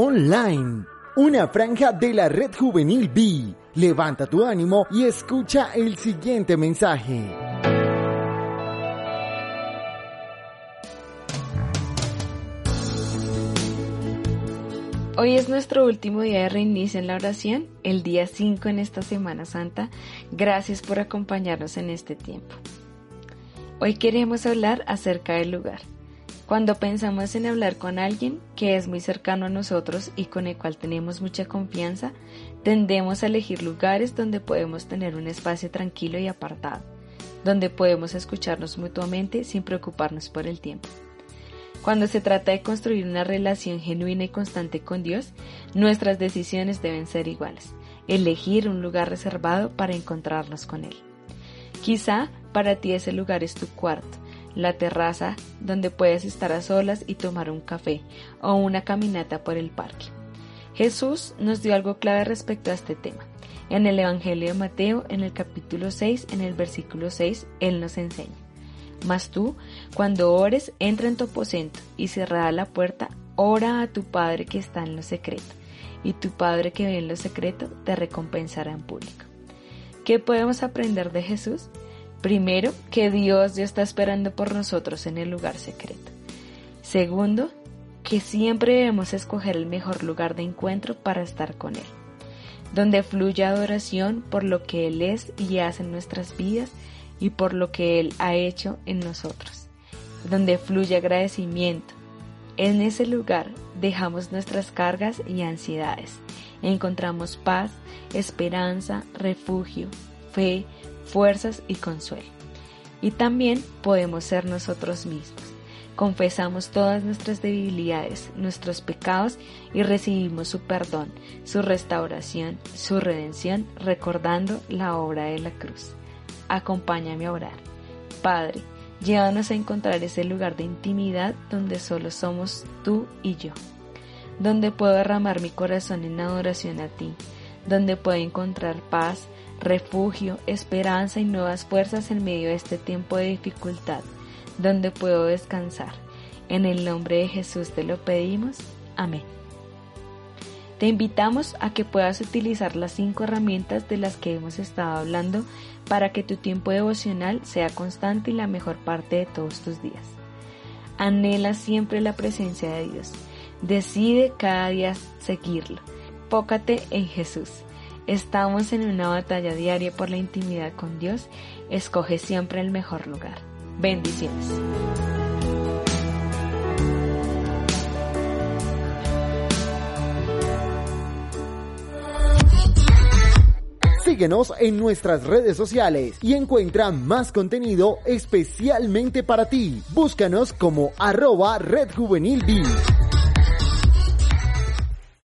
Online, una franja de la red juvenil B. Levanta tu ánimo y escucha el siguiente mensaje. Hoy es nuestro último día de reinicio en la oración, el día 5 en esta Semana Santa. Gracias por acompañarnos en este tiempo. Hoy queremos hablar acerca del lugar. Cuando pensamos en hablar con alguien que es muy cercano a nosotros y con el cual tenemos mucha confianza, tendemos a elegir lugares donde podemos tener un espacio tranquilo y apartado, donde podemos escucharnos mutuamente sin preocuparnos por el tiempo. Cuando se trata de construir una relación genuina y constante con Dios, nuestras decisiones deben ser iguales. Elegir un lugar reservado para encontrarnos con Él. Quizá para ti ese lugar es tu cuarto, la terraza donde puedes estar a solas y tomar un café o una caminata por el parque. Jesús nos dio algo clave respecto a este tema. En el Evangelio de Mateo, en el capítulo 6, en el versículo 6, Él nos enseña. Mas tú, cuando ores, entra en tu aposento y cerrada la puerta, ora a tu Padre que está en lo secreto, y tu Padre que ve en lo secreto te recompensará en público. ¿Qué podemos aprender de Jesús? Primero, que Dios ya está esperando por nosotros en el lugar secreto. Segundo, que siempre debemos escoger el mejor lugar de encuentro para estar con Él, donde fluya adoración por lo que Él es y hace en nuestras vidas y por lo que Él ha hecho en nosotros, donde fluye agradecimiento. En ese lugar dejamos nuestras cargas y ansiedades. Encontramos paz, esperanza, refugio, fe, fuerzas y consuelo. Y también podemos ser nosotros mismos. Confesamos todas nuestras debilidades, nuestros pecados y recibimos su perdón, su restauración, su redención, recordando la obra de la cruz acompáñame a orar. Padre, llévanos a encontrar ese lugar de intimidad donde solo somos tú y yo, donde puedo derramar mi corazón en adoración a ti, donde puedo encontrar paz, refugio, esperanza y nuevas fuerzas en medio de este tiempo de dificultad, donde puedo descansar. En el nombre de Jesús te lo pedimos. Amén. Te invitamos a que puedas utilizar las cinco herramientas de las que hemos estado hablando para que tu tiempo devocional sea constante y la mejor parte de todos tus días. Anhela siempre la presencia de Dios. Decide cada día seguirlo. Pócate en Jesús. Estamos en una batalla diaria por la intimidad con Dios. Escoge siempre el mejor lugar. Bendiciones. Síguenos en nuestras redes sociales y encuentra más contenido especialmente para ti. Búscanos como arroba.